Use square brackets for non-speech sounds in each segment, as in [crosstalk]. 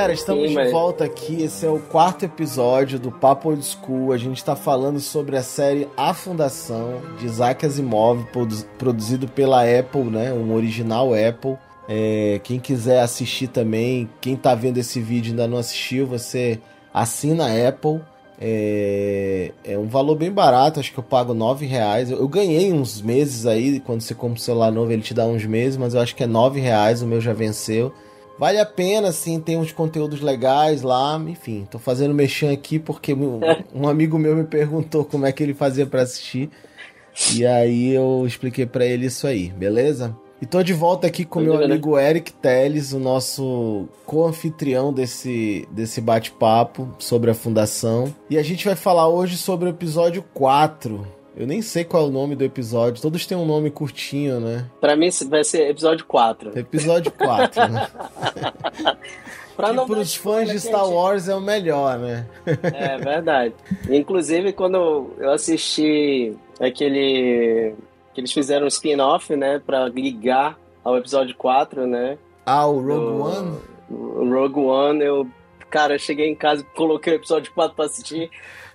Galera, estamos Sim, mas... de volta aqui. Esse é o quarto episódio do Papo Old School. A gente está falando sobre a série A Fundação, de Isaac Asimov, produzido pela Apple, né? Um original Apple. É, quem quiser assistir também, quem está vendo esse vídeo e ainda não assistiu, você assina a Apple. É, é, um valor bem barato, acho que eu pago nove reais. Eu, eu, ganhei uns meses aí, quando você compra um celular novo ele te dá uns meses, mas eu acho que é nove reais, o meu já venceu. Vale a pena, assim, tem uns conteúdos legais lá, enfim. Tô fazendo mexer aqui porque um amigo meu me perguntou como é que ele fazia para assistir. E aí eu expliquei para ele isso aí, beleza? E tô de volta aqui com meu amigo Eric Teles, o nosso co-anfitrião desse, desse bate-papo sobre a fundação. E a gente vai falar hoje sobre o episódio 4. Eu nem sei qual é o nome do episódio. Todos têm um nome curtinho, né? Pra mim vai ser episódio 4. Episódio 4, né? [laughs] pra que pros fãs de Star gente... Wars é o melhor, né? [laughs] é verdade. Inclusive, quando eu assisti aquele que eles fizeram um spin-off, né, para ligar ao episódio 4, né? Ah, o Rogue One? O Rogue One, eu, cara, eu cheguei em casa e coloquei o episódio 4 para assistir.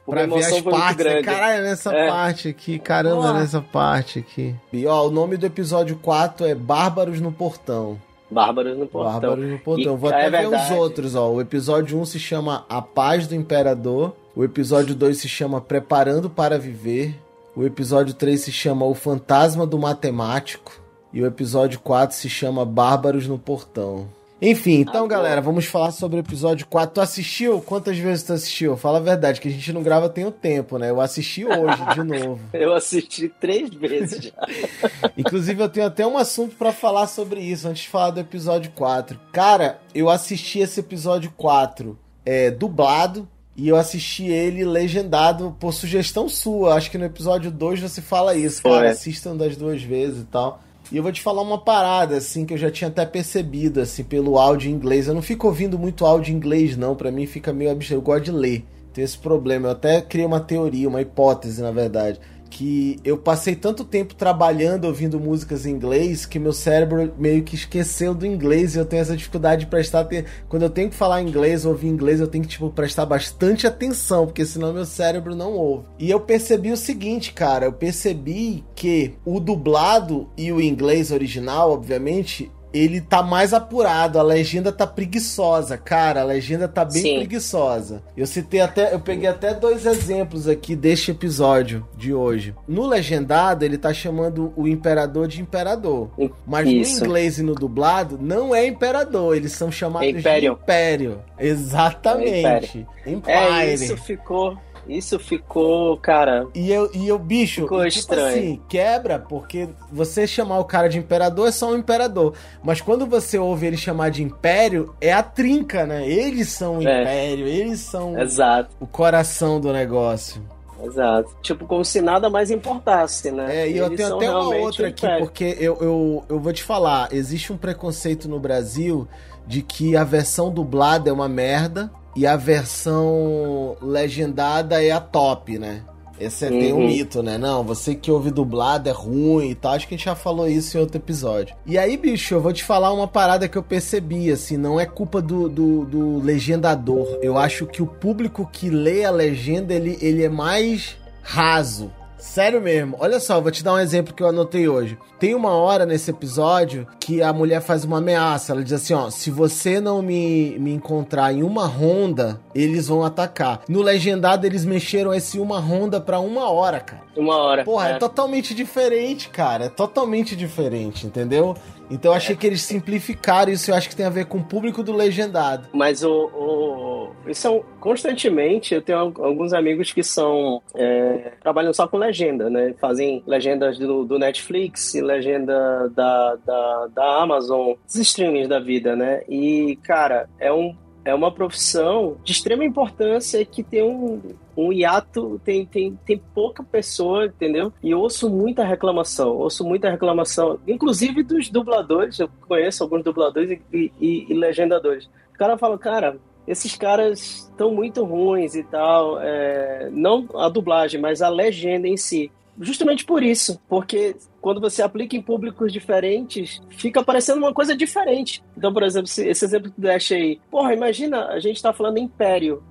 Pra ver as partes, caralho, nessa é. parte aqui, caramba, nessa parte aqui. E ó, o nome do episódio 4 é Bárbaros no Portão. Bárbaros no Portão. Bárbaros no Portão. E, Vou até é ver verdade. os outros, ó. O episódio 1 se chama A Paz do Imperador. O episódio 2 se chama Preparando para Viver. O episódio 3 se chama O Fantasma do Matemático. E o episódio 4 se chama Bárbaros no Portão. Enfim, então, galera, vamos falar sobre o episódio 4. Tu assistiu? Quantas vezes tu assistiu? Fala a verdade, que a gente não grava tem o tempo, né? Eu assisti hoje, de [laughs] novo. eu assisti três vezes já. [laughs] Inclusive, eu tenho até um assunto para falar sobre isso, antes de falar do episódio 4. Cara, eu assisti esse episódio 4 é, dublado, e eu assisti ele legendado por sugestão sua. Acho que no episódio 2 você fala isso, cara. Assistam das duas vezes e tal. E eu vou te falar uma parada, assim, que eu já tinha até percebido, assim, pelo áudio em inglês. Eu não fico ouvindo muito áudio em inglês, não. Para mim fica meio absurdo. Eu gosto de ler. Tem esse problema. Eu até criei uma teoria, uma hipótese, na verdade que eu passei tanto tempo trabalhando ouvindo músicas em inglês que meu cérebro meio que esqueceu do inglês e eu tenho essa dificuldade de prestar. Quando eu tenho que falar inglês, ouvir inglês, eu tenho que tipo prestar bastante atenção, porque senão meu cérebro não ouve. E eu percebi o seguinte, cara, eu percebi que o dublado e o inglês original, obviamente, ele tá mais apurado, a legenda tá preguiçosa, cara, a legenda tá bem Sim. preguiçosa. Eu citei até, eu peguei até dois exemplos aqui deste episódio de hoje. No legendado, ele tá chamando o imperador de imperador, mas Isso. no inglês e no dublado não é imperador, eles são chamados Império. de império. Exatamente. É, Empire. é isso ficou isso ficou, cara. E eu, e eu bicho, ficou tipo estranho. assim, quebra, porque você chamar o cara de imperador é só um imperador. Mas quando você ouve ele chamar de império, é a trinca, né? Eles são o é. império, eles são Exato. o coração do negócio. Exato. Tipo, como se nada mais importasse, né? É, e eu tenho até uma outra aqui, porque eu, eu, eu vou te falar, existe um preconceito no Brasil de que a versão dublada é uma merda e a versão legendada é a top, né? Esse é, uhum. tem um mito, né? Não, você que ouve dublado é ruim e tal. Acho que a gente já falou isso em outro episódio. E aí, bicho, eu vou te falar uma parada que eu percebi, assim, não é culpa do, do, do legendador. Eu acho que o público que lê a legenda, ele, ele é mais raso. Sério mesmo. Olha só, vou te dar um exemplo que eu anotei hoje. Tem uma hora nesse episódio que a mulher faz uma ameaça. Ela diz assim: ó, se você não me, me encontrar em uma ronda, eles vão atacar. No legendado, eles mexeram esse uma ronda pra uma hora, cara. Uma hora. Porra, é, é totalmente diferente, cara. É totalmente diferente, entendeu? Então eu achei que eles simplificaram isso, eu acho que tem a ver com o público do legendado. Mas o, o isso é constantemente, eu tenho alguns amigos que são é, trabalham só com legenda, né? Fazem legendas do, do Netflix, legenda da, da, da Amazon, os streamings da vida, né? E, cara, é um é uma profissão de extrema importância que tem um, um hiato, tem, tem, tem pouca pessoa, entendeu? E ouço muita reclamação, ouço muita reclamação, inclusive dos dubladores, eu conheço alguns dubladores e, e, e legendadores. O cara fala, cara, esses caras estão muito ruins e tal, é, não a dublagem, mas a legenda em si. Justamente por isso, porque quando você aplica em públicos diferentes, fica parecendo uma coisa diferente. Então, por exemplo, esse exemplo que tu deixa aí, porra, imagina, a gente tá falando império.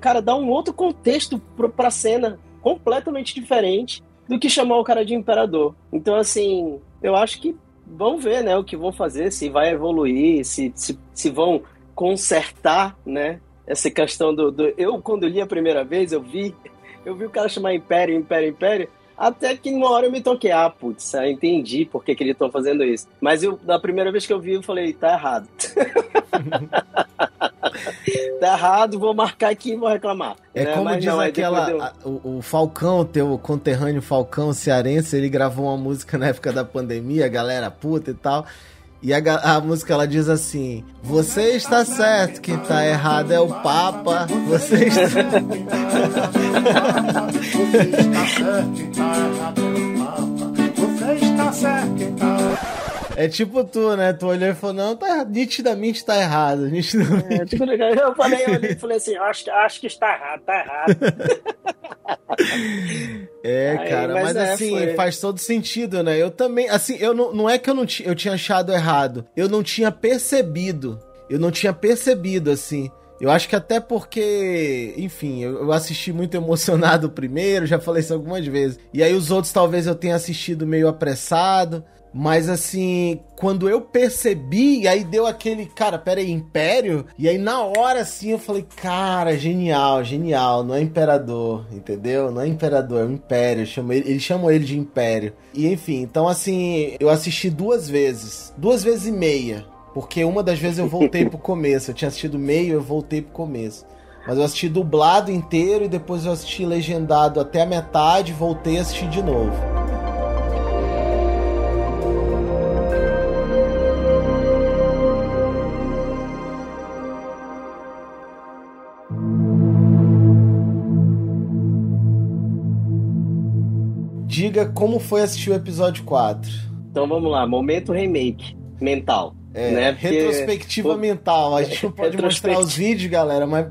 cara, dá um outro contexto pra cena completamente diferente do que chamar o cara de imperador. Então, assim, eu acho que vão ver, né, o que vão fazer, se vai evoluir, se, se, se vão consertar, né, essa questão do, do... Eu, quando li a primeira vez, eu vi, [laughs] eu vi o cara chamar Império, Império, Império, até que numa hora eu me toquei, ah, putz, eu entendi por que, que eles estão fazendo isso. Mas eu, na primeira vez que eu vi, eu falei, tá errado. [laughs] tá errado, vou marcar aqui e vou reclamar. É né? como Mas diz não, aquela. Eu... A, o, o, Falcão, teu conterrâneo Falcão cearense, ele gravou uma música na época da pandemia, galera puta e tal. E a, a, música ela diz assim: Você está certo, quem está errado é o Papa. Você está. Você está certo, quem está é tipo tu, né? Tu olhou e falou, não, tá, nitidamente tá errado. [laughs] Nitidamente. É, tipo, eu falei, eu olhei, falei assim, acho, acho que está errado, tá errado. [laughs] É, Aí, cara, mas, mas é, assim, foi... faz todo sentido, né? Eu também, assim, eu não, não é que eu não eu tinha achado errado, eu não tinha percebido. Eu não tinha percebido, assim. Eu acho que até porque, enfim, eu, assisti muito emocionado [laughs] primeiro, já falei isso algumas vezes. E aí os outros talvez eu tenha assistido meio apressado. Mas assim, quando eu percebi, aí deu aquele, cara, pera aí, Império? E aí na hora assim eu falei, cara, genial, genial, não é Imperador, entendeu? Não é Imperador, é um Império. Chama ele, ele chamou ele de Império. E enfim, então assim, eu assisti duas vezes, duas vezes e meia. Porque uma das vezes eu voltei pro começo. Eu tinha assistido meio, eu voltei pro começo. Mas eu assisti dublado inteiro e depois eu assisti legendado até a metade, voltei a assistir de novo. Diga como foi assistir o episódio 4. Então vamos lá, momento remake mental. É, né? Porque... retrospectiva Pô, mental. A gente não [laughs] pode mostrar os vídeos, galera, mas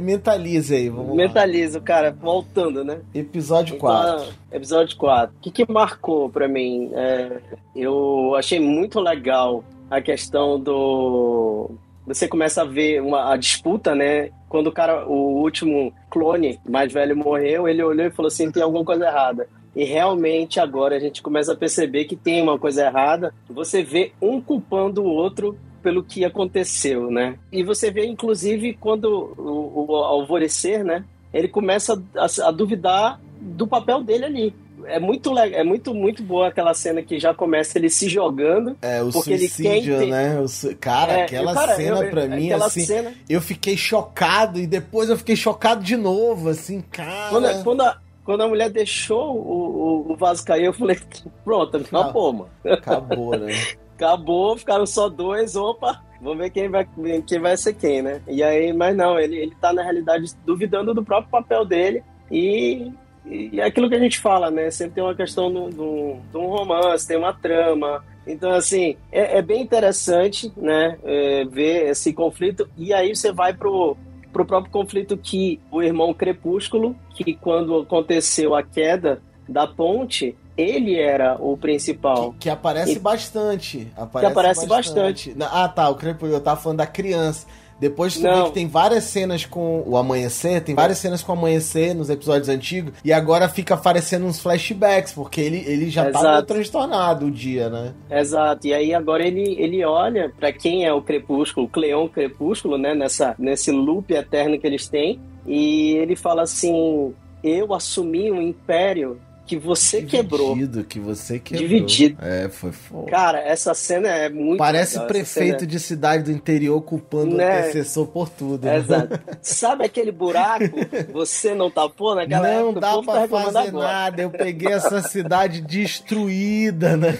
mentalize aí. Vamos Mentaliza, cara, voltando, né? Episódio então, 4. Episódio 4. O que, que marcou pra mim? É, eu achei muito legal a questão do. Você começa a ver uma, a disputa, né? Quando o cara, o último clone mais velho morreu, ele olhou e falou assim: tem alguma coisa errada. E realmente agora a gente começa a perceber que tem uma coisa errada. Você vê um culpando o outro pelo que aconteceu, né? E você vê, inclusive, quando o, o alvorecer, né? Ele começa a, a, duvidar do papel dele ali. É muito legal, é muito, muito boa aquela cena que já começa ele se jogando. É, o porque suicídio, ele quer né? O. Cara, é, aquela cara, cena eu, pra mim, assim, cena... eu fiquei chocado e depois eu fiquei chocado de novo, assim, cara. Quando, quando a, quando a mulher deixou o, o, vaso cair, eu falei, pronto, acabou, mano. Acabou, né? [laughs] acabou, ficaram só dois, opa, vamos ver quem vai, quem vai ser quem, né? E aí, mas não, ele, ele tá na realidade duvidando do próprio papel dele e, e é aquilo que a gente fala, né? Sempre tem uma questão de um romance, tem uma trama. Então, assim, é, é bem interessante, né? É, ver esse conflito. E aí você vai pro, pro próprio conflito que o irmão Crepúsculo, que quando aconteceu a queda da ponte, ele era o principal. Que, que aparece e, bastante. Aparece que aparece bastante. bastante. Ah, tá, o Crepúsculo, eu tava falando da criança. Depois tu Não. vê que tem várias cenas com o amanhecer, tem várias cenas com o amanhecer nos episódios antigos, e agora fica aparecendo uns flashbacks, porque ele, ele já tá Exato. tá transtornado o dia, né? Exato, e aí agora ele, ele olha para quem é o Crepúsculo, o Cleon Crepúsculo, né, nessa, nesse loop eterno que eles têm, e ele fala assim: Eu assumi um império que você Dividido, quebrou. que você quebrou. Dividido. É, foi foda. Cara, essa cena é muito Parece legal, prefeito de cidade do interior culpando né? o antecessor por tudo. Né? Exato. [laughs] Sabe aquele buraco? Você não tapou naquela não época? Não dá pra tá fazer agora. nada. Eu peguei essa cidade destruída, né?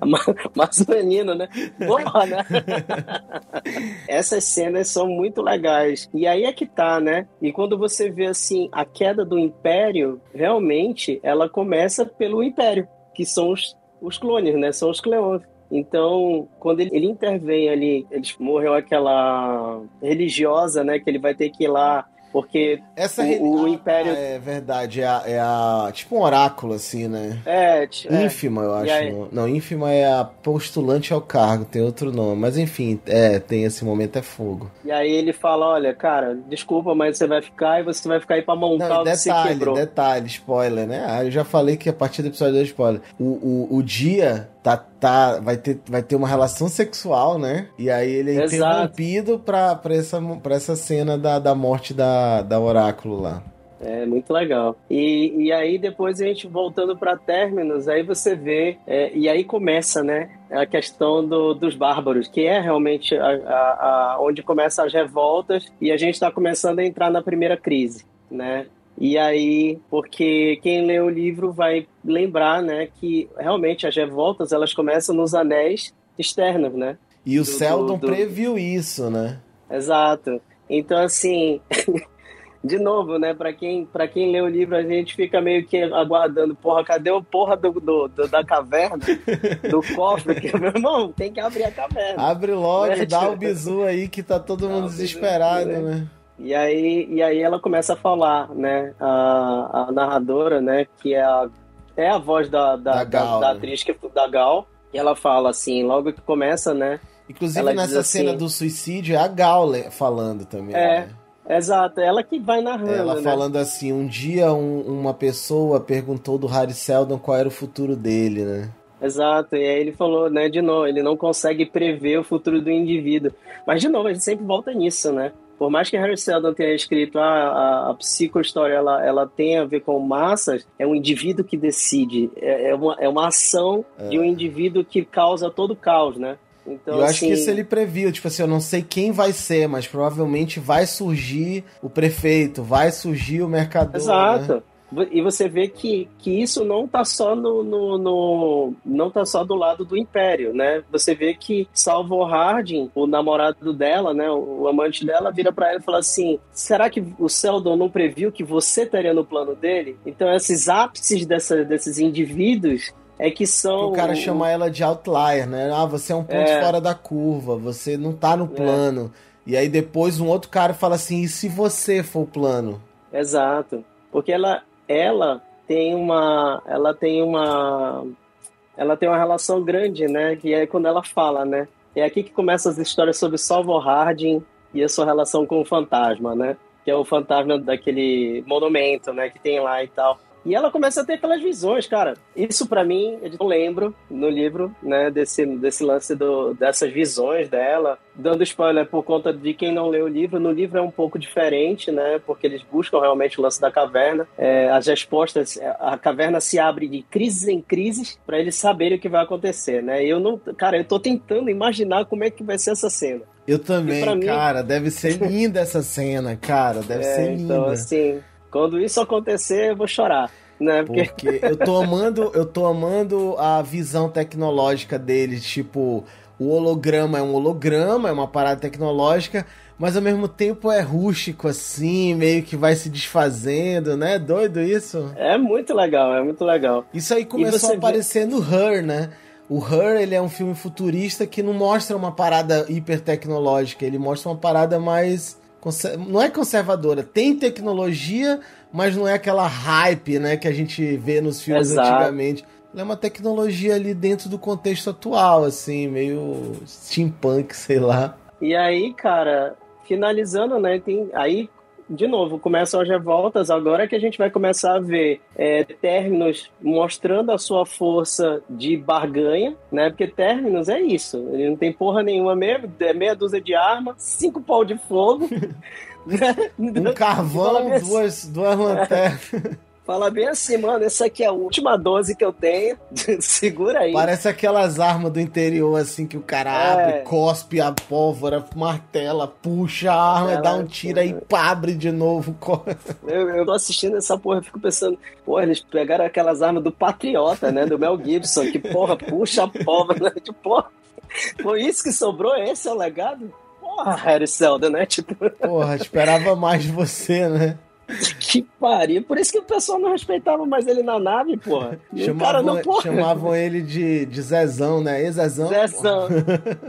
[laughs] Mas menino, né? Porra, né? [laughs] Essas cenas são muito legais. E aí é que tá, né? E quando você vê, assim, a queda do Império, realmente, ela começa pelo Império, que são os, os clones, né? São os Cleões. Então, quando ele, ele, intervém ali, eles morreu aquela religiosa, né? Que ele vai ter que ir lá Porque Essa o, Ah, Império. é verdade, é a, é a- Tipo um oráculo, assim, né? É, é. Ínfima, eu acho. Aí? Não, ínfima é a postulante ao cargo, tem outro nome. Mas enfim, é, tem esse momento é fogo. E aí ele fala: olha, cara, desculpa, mas você vai ficar e você vai ficar aí pra montar Não, o que você detalhe, quebrou. detalhe, spoiler, né? Ah, eu já falei que a partir do episódio 2 spoiler. O, o, o dia tá, tá, vai, ter, vai ter uma relação sexual, né? E aí ele é Exato. interrompido pra, pra, essa, pra essa cena da, da morte da, da oráculo lá. É muito legal. E, e aí depois a gente voltando para Terminus, aí você vê, é, e aí começa, né, a questão do- dos bárbaros, que é realmente a, a- a- onde começam as revoltas e a gente está começando a entrar na primeira crise, né? E aí, porque quem lê o livro vai lembrar, né, que realmente as revoltas elas começam nos anéis externos, né? E o Do- Seldon do- do- previu isso, né? Exato. Então, assim, [laughs] de novo, né? Pra quem, pra quem lê o livro, a gente fica meio que aguardando, porra, cadê o porra do, do- do- da caverna? [laughs] Do cofre? Que, meu irmão, tem que abrir a caverna. Abre logo, É, dá o bizu aí que tá todo Dá mundo o bizu, desesperado, né? né? E aí, e aí ela começa a falar, né? A, a narradora, né? Que é a, é a voz da, da, Da da, Gal, da né? atriz que, da Gal. E ela fala assim, logo que começa, né? Inclusive Ela nessa assim- cena do suicídio é a Gal falando também. É, né? Exato, ela que vai narrando, Ela né? falando assim, um dia um- uma pessoa perguntou do Harry Seldon qual era o futuro dele, né? Exato, e aí ele falou, né, de novo, ele não consegue prever o futuro do indivíduo. Mas, de novo, a gente sempre volta nisso, né? Por mais que Harry Seldon tenha escrito ah, a, a psicohistória ela, ela tem a ver com massas, é um indivíduo que decide, é, é uma, é uma ação de um indivíduo que causa todo o caos, né? Então, eu acho assim, que isso ele previu, tipo assim, eu não sei quem vai ser, mas provavelmente vai surgir o prefeito, vai surgir o mercador. né? E você vê que, que isso não tá só no, no, no- não tá só do lado do Império, né? Você vê que Salvo Harding, o namorado dela, né, o, o amante dela, vira pra ela e fala assim: será que o Seldon não previu que você estaria no plano dele? Então esses ápices dessa, desses indivíduos é que são O cara chama ela de outlier, né? Ah, você é um ponto É. fora da curva, você não tá no plano. E aí depois um outro cara fala assim, e se você for o plano? Exato. Porque ela, ela tem uma. Ela tem uma. Ela tem uma relação grande, né? Que é quando ela fala, né? É aqui que começam as histórias sobre Salvo Harding e a sua relação com o fantasma, né? Que é o fantasma daquele monumento, né? Que tem lá e tal. E ela começa a ter aquelas visões, cara. Isso pra mim, eu não lembro no livro, né, desse, desse lance do, dessas visões dela. Dando spoiler por conta de quem não leu o livro, no livro é um pouco diferente, né, porque eles buscam realmente o lance da caverna. É, as respostas, a caverna se abre de crises em crises para eles saberem o que vai acontecer, né. Eu não, cara, eu tô tentando imaginar como é que vai ser essa cena. Eu também, pra mim- cara, deve ser [laughs] linda essa cena, cara, deve É, ser linda. então, assim, quando isso acontecer, eu vou chorar. Né? Porque Porque eu tô amando, eu tô amando a visão tecnológica deles, tipo, o holograma é um holograma, é uma parada tecnológica, mas ao mesmo tempo é rústico assim, meio que vai se desfazendo, né? Doido isso? é muito legal, é muito legal. Isso aí começou a aparecer no Her, né? O Her, ele é um filme futurista que não mostra uma parada hiper tecnológica, ele mostra uma parada mais não é conservadora, tem tecnologia, mas não é aquela hype, né, que a gente vê nos filmes Exato. antigamente. Ela é uma tecnologia ali dentro do contexto atual, assim, meio steampunk, sei lá. E aí, cara, finalizando, né? Tem, aí, de novo, começam as revoltas. Agora que a gente vai começar a ver é, Terminus mostrando a sua força de barganha, né? Porque Terminus é isso. Ele não tem porra nenhuma mesmo, é meia dúzia de arma, cinco pau de fogo. [laughs] [laughs] Um carvão, duas, duas lanternas. [laughs] Fala bem assim, mano, essa aqui é a última 12 que eu tenho. [laughs] Segura aí. Parece aquelas armas do interior, assim, que o cara É. abre, cospe a pólvora, martela, puxa a arma, Ela- dá um tiro aí, pá, abre de novo. [laughs] Eu, eu tô assistindo essa porra, eu fico pensando, porra, eles pegaram aquelas armas do Patriota, né? Do Mel Gibson, que porra, puxa a pólvora, né? [laughs] Tipo, porra, foi isso que sobrou? Esse é o legado? Porra, Harry Seldon, né? Tipo, Porra, esperava mais de você, né? [laughs] que pariu. Por isso que o pessoal não respeitava mais ele na nave, porra. O cara Chamavam, não, porra. chamavam ele de, de Zezão, né? E Zezão? Zezão.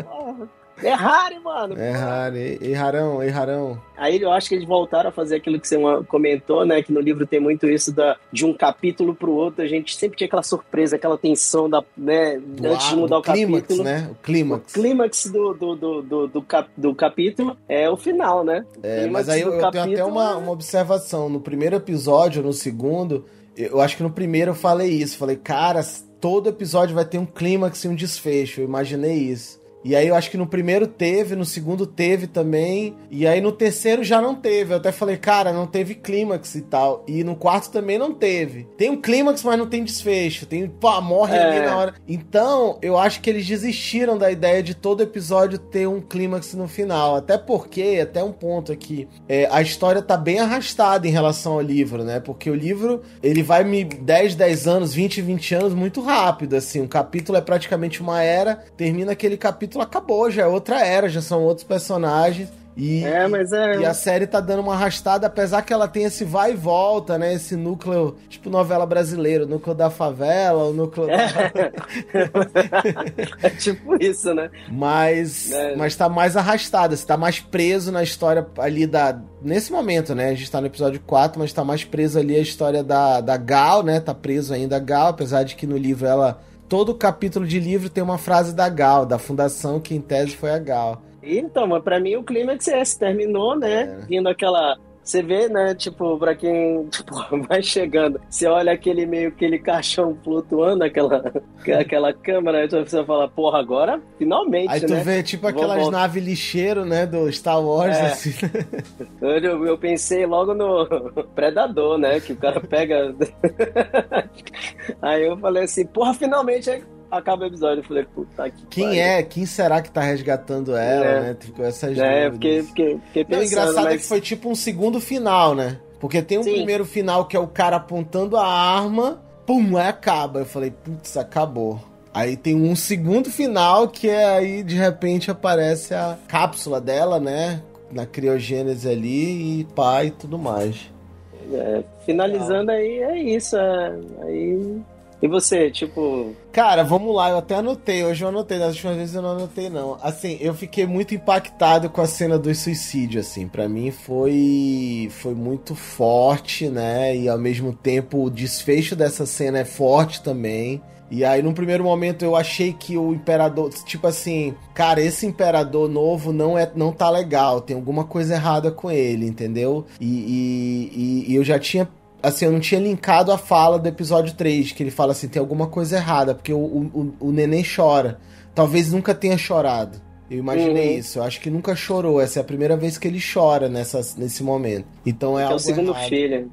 Porra, É Harry, mano. É Harry. Errarão, errarão. Aí eu acho que eles voltaram a fazer aquilo que você comentou, né? Que no livro tem muito isso da, de um capítulo pro outro. A gente sempre tinha aquela surpresa, aquela tensão da, né, Do antes de ar- mudar o capítulo. clímax, né? O clímax. O clímax do, do, do, do, do, cap, do capítulo é o final, né? O É, mas aí eu, eu tenho até capítulo uma, é- uma observação. No primeiro episódio, no segundo, eu acho que no primeiro eu falei isso. Falei, cara, todo episódio vai ter um clímax e um desfecho. Eu imaginei isso. E aí eu acho que no primeiro teve, no segundo teve também. E aí no terceiro já não teve. Eu até falei, cara, não teve clímax e tal. E no quarto também não teve. Tem um clímax, mas não tem desfecho. Tem, pá, morre É. ali na hora. Então, eu acho que eles desistiram da ideia de todo episódio ter um clímax no final. Até porque, até um ponto aqui, é, a história tá bem arrastada em relação ao livro, né? Porque o livro, ele vai me 10, 10 anos, 20, 20 anos muito rápido, assim. Um capítulo é praticamente uma era, termina aquele capítulo, acabou, já é outra era, já são outros personagens. E, É, mas é. e a série tá dando uma arrastada, apesar que ela tem esse vai e volta, né? Esse núcleo, tipo novela brasileira, o núcleo da favela, o núcleo. [laughs] é tipo isso, né? Mas, É. mas tá mais arrastada, você tá mais preso na história ali da. Nesse momento, né? A gente tá no episódio 4, mas tá mais preso ali a história da, da Gal, né? Tá preso ainda a Gal, apesar de que no livro ela. Todo capítulo de livro tem uma frase da Gal, da fundação, que em tese foi a Gal. Então, mas pra mim o clímax é esse, terminou, né? É. Vindo aquela. Você vê, né? Tipo, pra quem [laughs] tipo, vai chegando, você olha aquele meio aquele caixão flutuando, aquela, [laughs] aquela câmera, aí você fala, porra, agora finalmente, Aí tu né? vê tipo Vou aquelas voltar. naves lixeiro, né? Do Star Wars, É. assim. [laughs] Eu, eu pensei logo no Predador, né? Que o cara pega. aí eu falei assim, porra, finalmente aí acaba o episódio. Eu falei, puta que Quem pariu. é? Quem será que tá resgatando ela, É. né? Ficou essas É, dúvidas. fiquei, fiquei, fiquei Não, pensando. o engraçado é mas... que foi tipo um segundo final, né? Porque tem um Sim. primeiro final que é o cara apontando a arma, pum, aí acaba. Eu falei, putz, acabou. Aí tem um segundo final que é aí, de repente, aparece a cápsula dela, né? Na criogênese ali e pá e tudo mais. É, finalizando aí, é isso. é, aí... E você, tipo, Cara, vamos lá, eu até anotei. Hoje eu anotei, das últimas vezes eu não anotei, não. Assim, eu fiquei muito impactado com a cena do suicídio, assim. Pra mim foi, foi muito forte, né? E ao mesmo tempo o desfecho dessa cena é forte também. E aí, num primeiro momento, eu achei que o imperador, tipo assim, cara, esse imperador novo não é, não tá legal, tem alguma coisa errada com ele, entendeu? E, e, e- e eu já tinha assim, eu não tinha linkado a fala do episódio 3, que ele fala assim, tem alguma coisa errada, porque o, o, o neném chora. Talvez nunca tenha chorado. Eu imaginei Uhum. isso. Eu acho que nunca chorou. Essa é a primeira vez que ele chora nessa, nesse momento. Então é é algo o segundo errado. filho.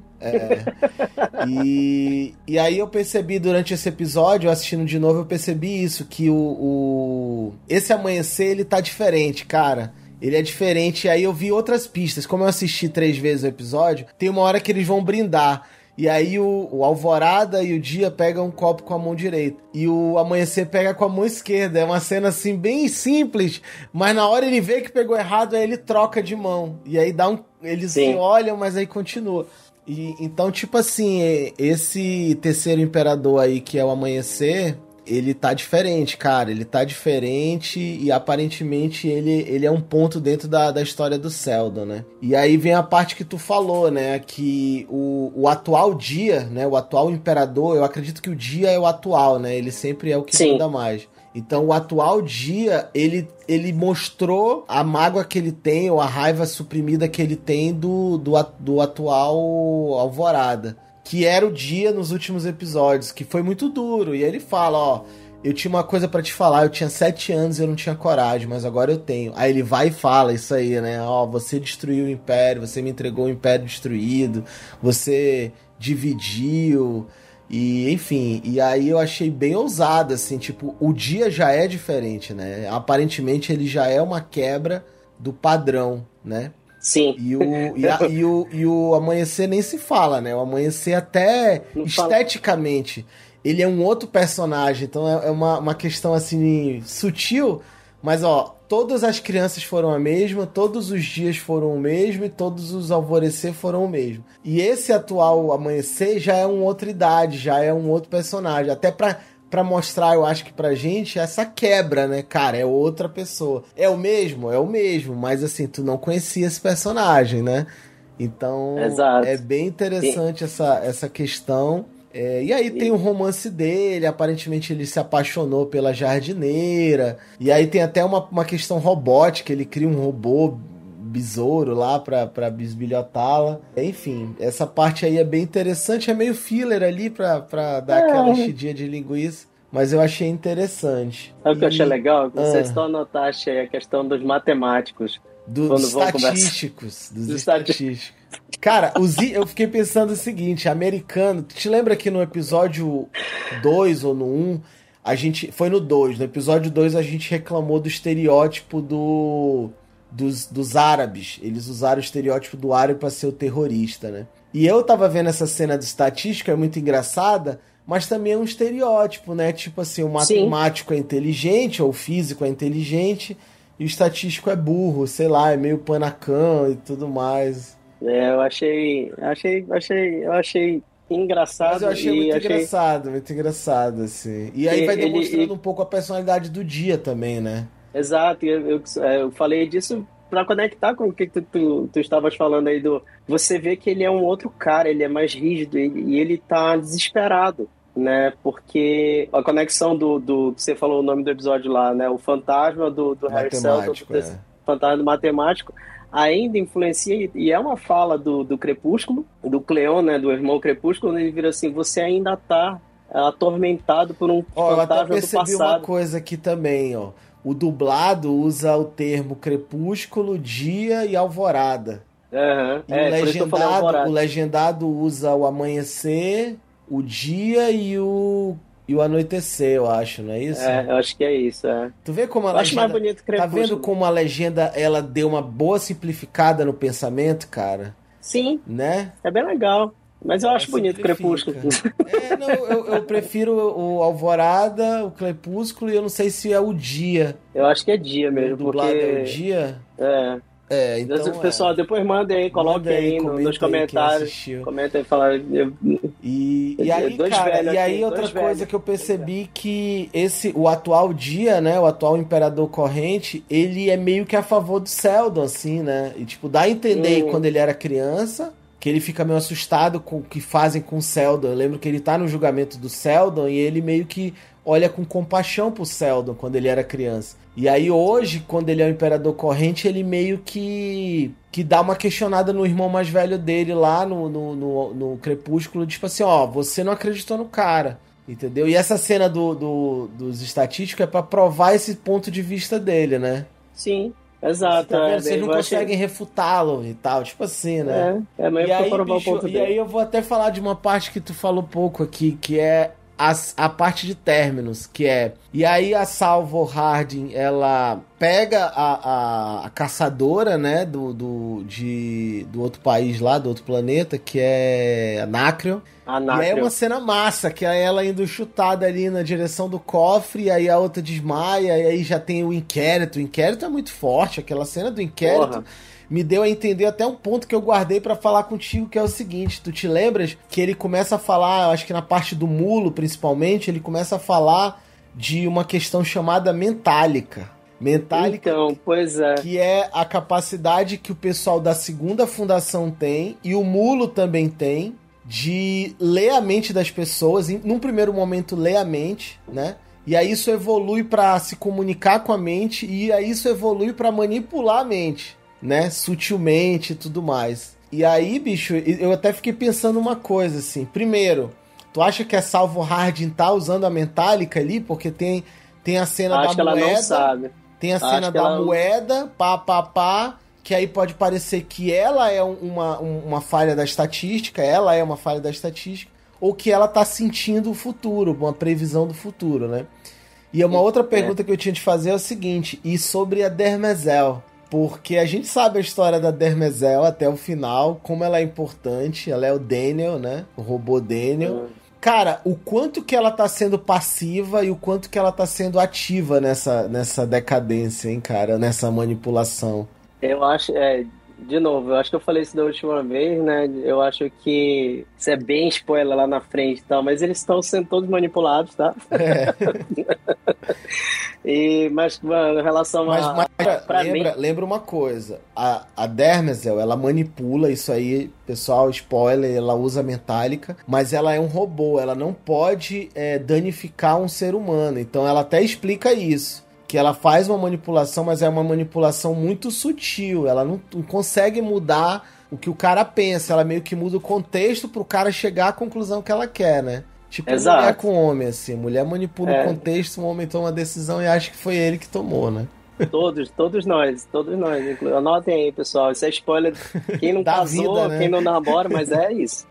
E, e aí eu percebi durante esse episódio, assistindo de novo, eu percebi isso, que o, o- esse amanhecer ele tá diferente, cara. Ele é diferente, e aí eu vi outras pistas. Como eu assisti três vezes o episódio, tem uma hora que eles vão brindar. E aí o, o Alvorada e o Dia pegam um copo com a mão direita. E o Amanhecer pega com a mão esquerda. É uma cena assim bem simples, mas na hora ele vê que pegou errado, aí ele troca de mão. E aí dá um. Eles Sim. olham, mas aí continua. E, então, tipo assim, esse terceiro imperador aí, que é o Amanhecer, ele tá diferente, cara. Ele tá diferente e aparentemente ele, ele é um ponto dentro da, da história do Seldon, né? E aí vem a parte que tu falou, né? Que o, o atual dia, né? O atual imperador, eu acredito que o dia é o atual, né? Ele sempre é o que Sim. manda mais. Então, o atual dia, ele, ele mostrou a mágoa que ele tem, ou a raiva suprimida que ele tem do, do, do atual Alvorada. Que era o dia nos últimos episódios, que foi muito duro. E aí ele fala, ó, eu tinha uma coisa pra te falar, eu tinha sete anos e eu não tinha coragem, mas agora eu tenho. Aí ele vai e fala isso aí, né? Ó, você destruiu o império, você me entregou o império destruído, você dividiu. E, enfim, e aí eu achei bem ousado, assim, tipo, o dia já é diferente, né? Aparentemente ele já é uma quebra do padrão, né? Sim. E o, e, a- e o, e o amanhecer nem se fala, né? O amanhecer até Não fala. esteticamente, ele é um outro personagem, então é, é uma, uma questão assim sutil, mas ó, todas as crianças foram a mesma, todos os dias foram o mesmo e todos os alvorecer foram o mesmo. E esse atual amanhecer já é uma outra idade, já é um outro personagem, até pra para mostrar, eu acho que pra gente, essa quebra, né? Cara, é outra pessoa. É o mesmo? É o mesmo, mas assim, tu não conhecia esse personagem, né? Então, Exato. é bem interessante essa, essa questão. É, e aí tem o romance dele, aparentemente ele se apaixonou pela jardineira. E aí tem até uma, uma questão robótica, ele cria um robô besouro lá pra, pra bisbilhotá-la. Enfim, essa parte aí é bem interessante, é meio filler ali pra, pra dar é. aquela enchidinha de linguiça. Mas eu achei interessante. Sabe o que eu achei legal? Vocês ah. só notaste a questão dos matemáticos. Dos estatísticos. Dos, dos estatísticos. Cara, os, eu fiquei pensando o seguinte, americano, te lembra que no episódio 2 ou no 1, um, a gente. Foi no 2, no episódio 2 a gente reclamou do estereótipo do. Dos, dos árabes. Eles usaram o estereótipo do árabe para ser o terrorista, né? E eu tava vendo essa cena de estatística, é muito engraçada, mas também é um estereótipo, né? Tipo assim, o matemático Sim. é inteligente, ou o físico é inteligente, e o estatístico é burro, sei lá, é meio panacão e tudo mais. É, eu achei, achei, achei, eu achei engraçado. Mas eu achei muito achei... engraçado, muito engraçado, assim. E aí vai demonstrando ele, um pouco a personalidade do dia também, né? Exato, eu, eu, é, eu falei disso para conectar com o que tu, tu, tu, estavas falando aí do. Você vê que ele é um outro cara, ele é mais rígido e, e ele tá desesperado, né? Porque a conexão do, do. Você falou o nome do episódio lá, né? O fantasma do, do Harry Seldon, do, é. fantasma do matemático ainda influencia, e é uma fala do, do Crepúsculo, do Cleon, né, do irmão Crepúsculo, ele vira assim, você ainda tá atormentado por um ó, fantasma eu até percebi uma coisa aqui também, ó. O dublado usa o termo crepúsculo, dia e alvorada. Uhum. E é, o, legendado, o legendado usa o amanhecer, o dia e o e o anoitecer, eu acho, não é isso? É, eu acho que é isso, é. Tu vê como a eu legenda... acho mais bonito Tá vendo como a legenda, ela deu uma boa simplificada no pensamento, cara? Sim. Né? É bem legal. Mas eu acho bonito o Crepúsculo. [laughs] É, não, eu, eu, prefiro o Alvorada, o Crepúsculo e eu não sei se é o dia. Eu acho que é dia mesmo. O dublado porque... é o dia? É. É, então. Pessoal, é. depois mandem aí, coloquem aí, aí nos comentários. Comenta aí, fala. E, e aí, cara, e aí outra coisa velhos. que eu percebi que esse, o atual dia, né, o atual imperador corrente, ele é meio que a favor do Seldon, assim, né? E tipo, dá a entender hum. quando ele era criança, que ele fica meio assustado com o que fazem com o Seldon. Eu lembro que ele tá no julgamento do Seldon e ele meio que olha com compaixão pro Seldon quando ele era criança. E aí hoje, quando ele é o imperador corrente, ele meio que que dá uma questionada no irmão mais velho dele lá no, no, no, no Crepúsculo, tipo assim, ó, você não acreditou no cara. Entendeu? E essa cena do, do dos estatísticos é para provar esse ponto de vista dele, né? Sim, exato. Tá é, Vocês não conseguem achei... refutá-lo e tal, tipo assim, né? É, é meio e aí, provar bicho, E dele. aí eu vou até falar de uma parte que tu falou pouco aqui, que é as, a parte de términos, que é. E aí a Salvo Harding, ela pega a, a, a, caçadora, né, do, do, de, do outro país lá, do outro planeta, que é Anacreon. E é uma cena massa, que é ela indo chutada ali na direção do cofre, e aí a outra desmaia, e aí já tem o inquérito. O inquérito é muito forte, aquela cena do inquérito. Porra me deu a entender até um ponto que eu guardei para falar contigo, que é o seguinte: tu te lembras que ele começa a falar, acho que na parte do mulo principalmente, ele começa a falar de uma questão chamada mentálica. Mentálica, então, pois é. que é a capacidade que o pessoal da segunda fundação tem e o mulo também tem de ler a mente das pessoas, num primeiro momento ler a mente, né? E aí isso evolui para se comunicar com a mente e aí isso evolui para manipular a mente né, sutilmente e tudo mais. E aí, bicho, eu até fiquei pensando uma coisa assim. Primeiro, tu acha que a Salvo Hardin tá usando a Metallica ali? Porque tem, tem a cena Acho da moeda. Tem a Acho cena da ela... moeda, pá, pá, pá. Que aí pode parecer que ela é uma, uma falha da estatística, ela é uma falha da estatística, ou que ela tá sentindo o futuro, uma previsão do futuro, né? E uma outra é. pergunta é. que eu tinha de fazer é o seguinte: e sobre a Dermezel? Porque a gente sabe a história da Dermezel até o final, como ela é importante. Ela é o Daniel, né? O robô Daniel. Cara, o quanto que ela tá sendo passiva e o quanto que ela tá sendo ativa nessa, nessa decadência, hein, cara? Nessa manipulação. Eu acho, é, de novo, eu acho que eu falei isso da última vez, né? Eu acho que isso é bem spoiler lá na frente e tal, mas eles estão sendo todos manipulados, tá? É. [laughs] e, mas, mano, em relação mas, a. Mas, pra lembra, mim... lembra uma coisa: a, a Dermezel, ela manipula isso aí, pessoal, spoiler, ela usa metálica, mas ela é um robô, ela não pode é, danificar um ser humano. Então ela até explica isso que ela faz uma manipulação, mas é uma manipulação muito sutil. Ela não, não consegue mudar o que o cara pensa. Ela meio que muda o contexto pro cara chegar à conclusão que ela quer, né? Tipo Exato. mulher com homem, assim. Mulher manipula é. o contexto, o homem toma uma decisão e acha que foi ele que tomou, né? Todos, todos nós, todos nós. Anotem aí, pessoal. Isso é spoiler. Quem [laughs] não casou, vida, né? quem não namora, mas é isso.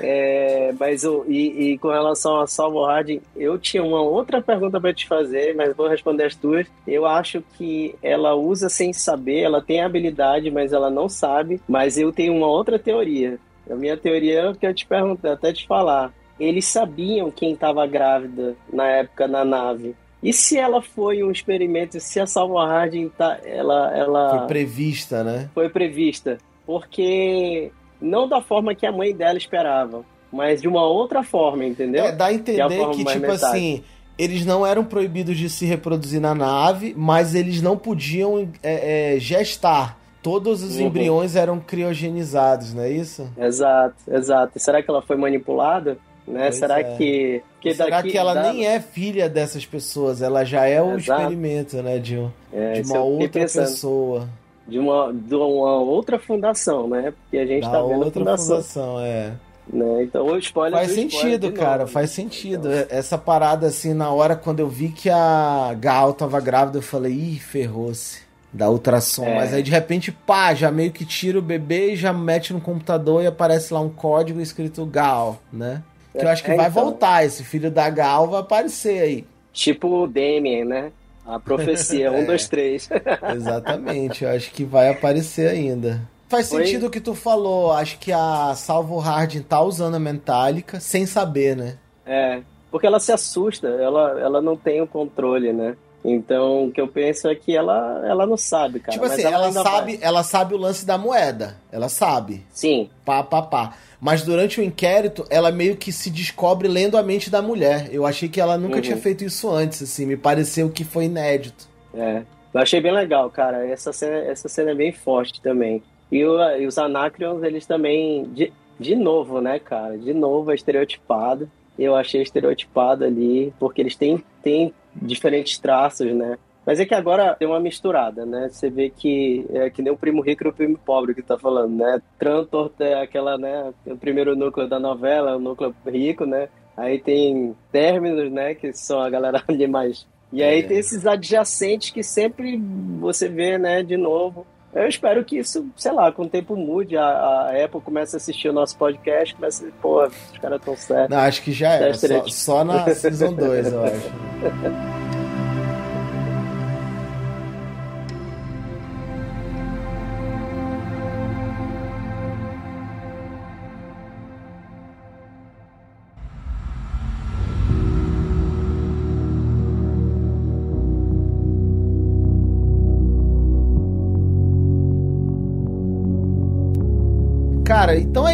É, mas o, e, e, com relação a Salvo Harding, eu tinha uma outra pergunta para te fazer, mas vou responder as tuas. Eu acho que ela usa sem saber, ela tem habilidade, mas ela não sabe. Mas eu tenho uma outra teoria. A minha teoria é o que eu te perguntei, até te falar. Eles sabiam quem estava grávida na época na nave. E se ela foi um experimento, se a Salvo Harding tá, ela, ela foi prevista, né? Foi prevista, porque não da forma que a mãe dela esperava, mas de uma outra forma, entendeu? É, dá a entender que, é que tipo metade. assim, eles não eram proibidos de se reproduzir na nave, mas eles não podiam é, é, gestar. Todos os uhum. embriões eram criogenizados, não é isso? Exato, exato. será que ela foi manipulada? Né? será é. que, que será que ela dá... nem é filha dessas pessoas? Ela já é o Exato. experimento, né, de, é, de uma outra pessoa de uma, de uma outra fundação, né? Porque a gente da tá vendo outra fundação. fundação é. Né? Então o spoiler Faz sentido, cara, novo, faz sentido. Então. Essa parada assim, na hora quando eu vi que a Gal tava grávida, eu falei, ih, ferrou-se. Da ultrassom, é. mas aí de repente, pá, já meio que tira o bebê e já mete no computador e aparece lá um código escrito Gal, né? Que eu acho que é, vai então. voltar, esse filho da Gal vai aparecer aí. Tipo o Damien, né? A profecia, um, [laughs] é, dois, três. [laughs] Exatamente, eu acho que vai aparecer ainda. Faz sentido o que tu falou, acho que a Salvo Hardin tá usando a Metallica sem saber, né? É, porque ela se assusta, ela, ela não tem o controle, né? Então, o que eu penso é que ela, ela não sabe, cara. Tipo assim, ela, ela sabe, ela sabe o lance da moeda. Ela sabe. Sim. Pá, pá, pá. Mas durante o inquérito, ela meio que se descobre lendo a mente da mulher. Eu achei que ela nunca uhum. tinha feito isso antes, assim. Me pareceu que foi inédito. É. Eu achei bem legal, cara. Essa cena, essa cena é bem forte também. E, o, e os Anacrions, eles também. De, de novo, né, cara? De novo é estereotipado. Eu achei estereotipado ali, porque eles têm, têm diferentes traços, né? Mas é que agora tem uma misturada, né? Você vê que é que nem o primo rico e o primo pobre que tá falando, né? Trantor é aquela, né? O primeiro núcleo da novela, o núcleo rico, né? Aí tem términos, né? Que são a galera [laughs] ali mais. E aí é. tem esses adjacentes que sempre você vê, né? De novo. Eu espero que isso, sei lá, com o tempo mude, a, a Apple comece a assistir o nosso podcast, comece a pô, os caras tão certos. Não, acho que já é, só, só na Season 2, eu acho. [laughs]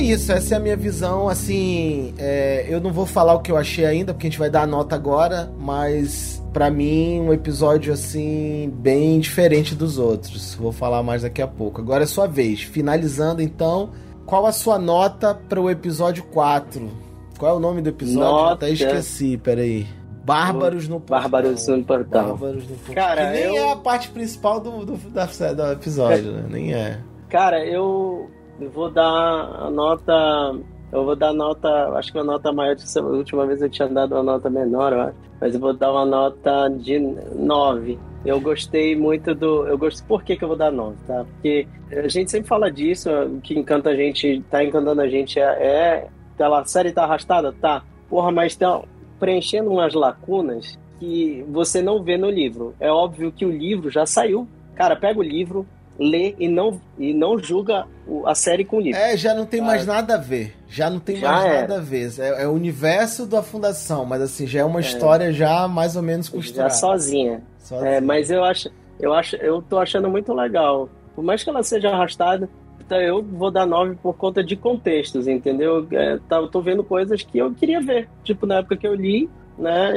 isso. Essa é a minha visão. Assim, é, eu não vou falar o que eu achei ainda, porque a gente vai dar a nota agora, mas para mim um episódio assim bem diferente dos outros. Vou falar mais daqui a pouco. Agora é sua vez. Finalizando então, qual a sua nota para o episódio 4? Qual é o nome do episódio? Nota... Até esqueci, peraí. Bárbaros no Portal. Bárbaros no Portal. Bárbaros no Portal. Cara, que nem eu... é a parte principal do, do, da, do episódio, né? Nem é. Cara, eu eu vou dar a nota. Eu vou dar nota. Acho que uma nota maior. A última vez eu tinha dado uma nota menor, eu acho. Mas eu vou dar uma nota de 9. Eu gostei muito do. Eu gosto. Por que, que eu vou dar 9, tá? Porque a gente sempre fala disso. O que encanta a gente, tá encantando a gente é. é a série tá arrastada? Tá. Porra, mas tá preenchendo umas lacunas que você não vê no livro. É óbvio que o livro já saiu. Cara, pega o livro, lê e não, e não julga a série com o livro. É, já não tem mais nada a ver. Já não tem já mais é. nada a ver. É, é, o universo da fundação, mas assim, já é uma é. história já mais ou menos costurada. Já sozinha. sozinha. É, mas eu acho, eu acho, eu tô achando muito legal. Por mais que ela seja arrastada, Então eu vou dar 9 por conta de contextos, entendeu? É, tá, eu tô vendo coisas que eu queria ver. Tipo, na época que eu li, né?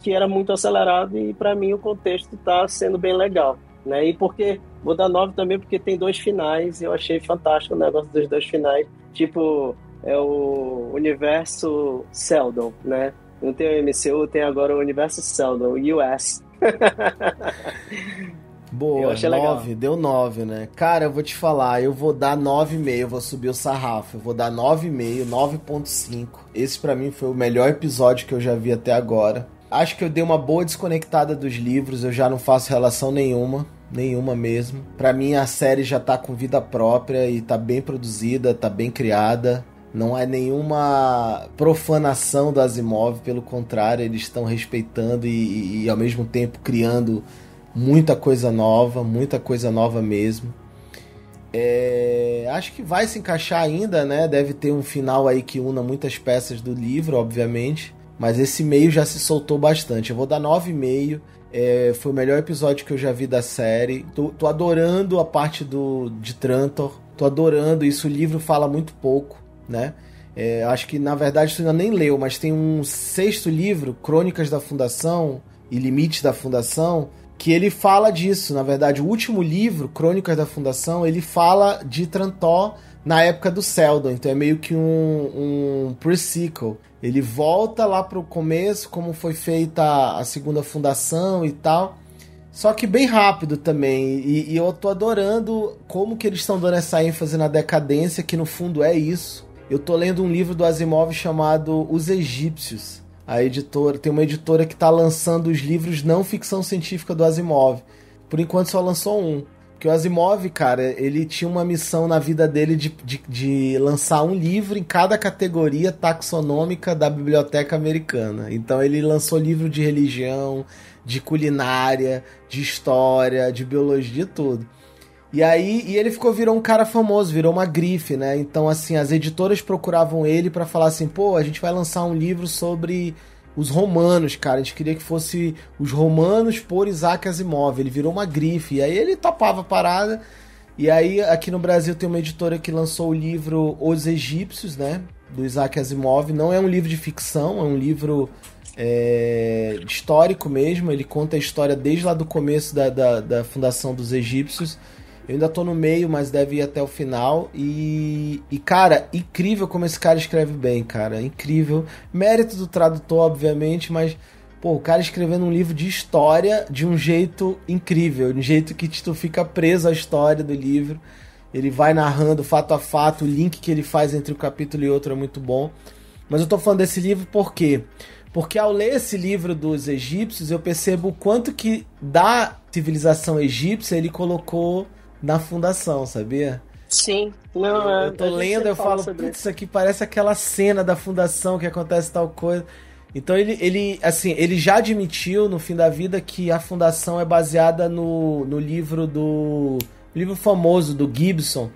Que era muito acelerado e para mim o contexto tá sendo bem legal. Né? E porque vou dar 9 também porque tem dois finais e eu achei fantástico o negócio dos dois finais. Tipo, é o universo Seldon, né? Não tem o MCU, tem agora o universo Seldon, US. [laughs] Boa, 9, deu 9, né? Cara, eu vou te falar, eu vou dar 9,5, eu vou subir o sarrafo. Eu vou dar 9,5, 9,5. Esse para mim foi o melhor episódio que eu já vi até agora. Acho que eu dei uma boa desconectada dos livros, eu já não faço relação nenhuma, nenhuma mesmo. Para mim a série já tá com vida própria e tá bem produzida, tá bem criada. Não é nenhuma profanação do Asimov, pelo contrário, eles estão respeitando e, e, e ao mesmo tempo criando muita coisa nova, muita coisa nova mesmo. É, acho que vai se encaixar ainda, né? Deve ter um final aí que una muitas peças do livro, obviamente. Mas esse meio já se soltou bastante. Eu vou dar 9,5. É, foi o melhor episódio que eu já vi da série. Tô, tô adorando a parte do de Trantor. Tô adorando isso. O livro fala muito pouco, né? É, acho que na verdade você ainda nem leu, mas tem um sexto livro, Crônicas da Fundação e Limites da Fundação, que ele fala disso. Na verdade, o último livro, Crônicas da Fundação, ele fala de Trantó na época do Seldon, então é meio que um, um pre-sequel. Ele volta lá pro começo, como foi feita a segunda fundação e tal. Só que bem rápido também. E, e eu tô adorando como que eles estão dando essa ênfase na decadência, que no fundo é isso. Eu tô lendo um livro do Asimov chamado Os Egípcios a editora, tem uma editora que está lançando os livros não ficção científica do Asimov. Por enquanto só lançou um. Porque o Asimov, cara, ele tinha uma missão na vida dele de, de, de, lançar um livro em cada categoria taxonômica da biblioteca americana. Então ele lançou livro de religião, de culinária, de história, de biologia, de tudo. E aí, e ele ficou, virou um cara famoso, virou uma grife, né? Então, assim, as editoras procuravam ele para falar assim: pô, a gente vai lançar um livro sobre os romanos, cara. A gente queria que fosse os romanos por Isaac Asimov. Ele virou uma grife. E aí ele topava a parada. E aí, aqui no Brasil, tem uma editora que lançou o livro Os Egípcios, né? Do Isaac Asimov. Não é um livro de ficção, é um livro é, histórico mesmo. Ele conta a história desde lá do começo da, da, da fundação dos egípcios eu ainda tô no meio, mas deve ir até o final. E, e, cara, incrível como esse cara escreve bem, cara. Incrível. Mérito do tradutor, obviamente, mas, pô, o cara escrevendo um livro de história de um jeito incrível. De um jeito que tu fica preso à história do livro. Ele vai narrando fato a fato, o link que ele faz entre um capítulo e outro é muito bom. Mas eu tô falando desse livro por quê? Porque ao ler esse livro dos egípcios, eu percebo o quanto que da civilização egípcia ele colocou na fundação, sabia? Sim. Não, eu, eu tô lendo, eu falo, putz, isso aqui parece aquela cena da fundação que acontece tal coisa. Então ele, ele, assim, ele já admitiu no fim da vida que a fundação é baseada no, no livro do livro famoso do Gibson,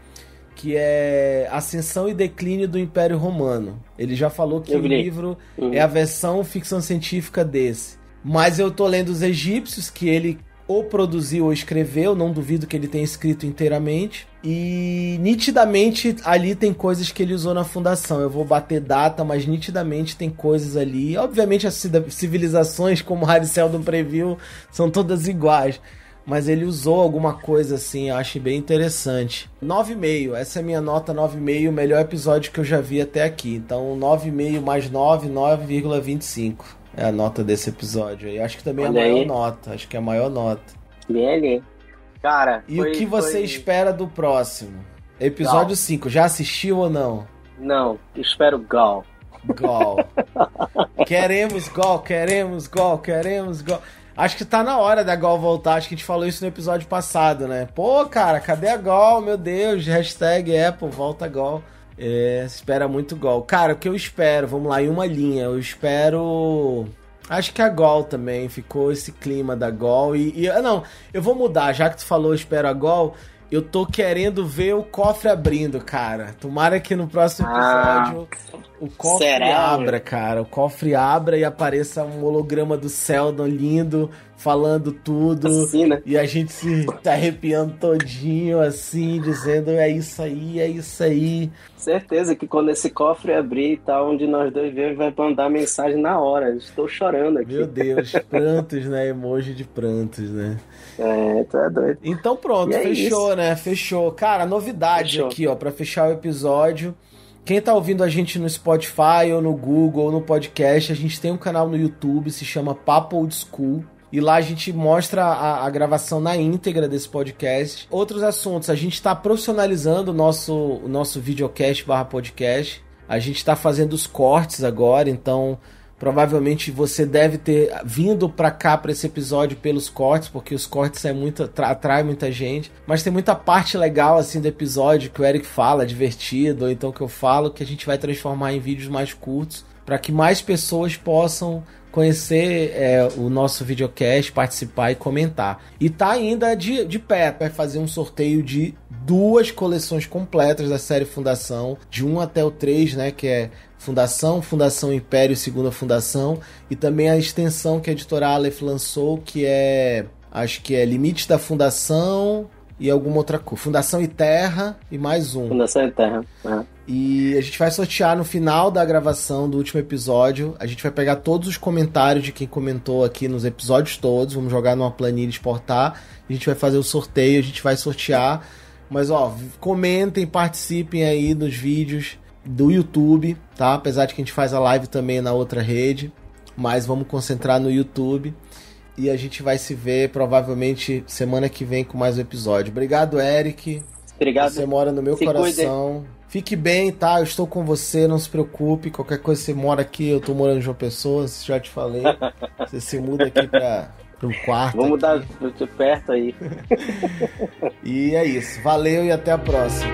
que é Ascensão e Declínio do Império Romano. Ele já falou que o livro uhum. é a versão ficção científica desse. Mas eu tô lendo os egípcios que ele ou produziu ou escreveu, não duvido que ele tenha escrito inteiramente. E nitidamente ali tem coisas que ele usou na fundação. Eu vou bater data, mas nitidamente tem coisas ali. Obviamente as civilizações, como Harry Seldon previu, são todas iguais. Mas ele usou alguma coisa assim, acho bem interessante. 9,5, essa é minha nota 9,5, o melhor episódio que eu já vi até aqui. Então 9,5 mais 9, 9,25 é a nota desse episódio. E acho que também Olha é a maior aí. nota. Acho que é a maior nota. Ali. Cara. E foi, o que você foi... espera do próximo? Episódio 5. Já assistiu ou não? Não, espero Gal. Gal. [laughs] queremos Gal, queremos Gal, queremos Gal. Acho que tá na hora da Gal voltar. Acho que a gente falou isso no episódio passado, né? Pô, cara, cadê a Gal? Meu Deus, hashtag Apple, volta Gal. É, espera muito gol. Cara, o que eu espero, vamos lá, em uma linha, eu espero. Acho que a Gol também ficou esse clima da Gol. E, e ah, não, eu vou mudar, já que tu falou espero a Gol. Eu tô querendo ver o cofre abrindo, cara. Tomara que no próximo ah, episódio ah, o cofre será? abra, cara. O cofre abra e apareça um holograma do Seldon lindo, falando tudo. Assim, né? E a gente se tá arrepiando todinho, assim, dizendo é isso aí, é isso aí. Certeza que quando esse cofre abrir e tal, onde nós dois vemos, vai mandar mensagem na hora. Estou chorando aqui. Meu Deus, prantos, né? Emoji de prantos, né? É, tu é doido. Então pronto, é fechou, isso. né? Fechou. Cara, novidade Fechou. aqui, ó, pra fechar o episódio. Quem tá ouvindo a gente no Spotify ou no Google ou no podcast, a gente tem um canal no YouTube, se chama Papo Old School. E lá a gente mostra a, a gravação na íntegra desse podcast. Outros assuntos, a gente está profissionalizando o nosso, o nosso videocast barra podcast. A gente está fazendo os cortes agora, então provavelmente você deve ter vindo pra cá pra esse episódio pelos cortes, porque os cortes é muito atra- atrai muita gente, mas tem muita parte legal assim do episódio que o Eric fala, divertido, ou então que eu falo que a gente vai transformar em vídeos mais curtos para que mais pessoas possam conhecer é, o nosso videocast, participar e comentar. E tá ainda de, de pé, vai fazer um sorteio de duas coleções completas da série Fundação, de 1 até o 3, né, que é Fundação, Fundação Império Segunda Fundação, e também a extensão que a editora Aleph lançou, que é, acho que é Limite da Fundação e alguma outra coisa. Fundação e Terra e mais um. Fundação e Terra. É. E a gente vai sortear no final da gravação do último episódio. A gente vai pegar todos os comentários de quem comentou aqui nos episódios todos. Vamos jogar numa planilha e exportar. A gente vai fazer o sorteio, a gente vai sortear. Mas ó, comentem, participem aí nos vídeos do YouTube, tá? Apesar de que a gente faz a live também na outra rede. Mas vamos concentrar no YouTube. E a gente vai se ver provavelmente semana que vem com mais um episódio. Obrigado, Eric. Obrigado. Você mora no meu Se coração. Fique bem, tá? Eu estou com você, não se preocupe. Qualquer coisa você mora aqui, eu tô morando em João Pessoa, já te falei. [laughs] Você se muda aqui para um quarto. Vou mudar perto aí. [laughs] E é isso. Valeu e até a próxima.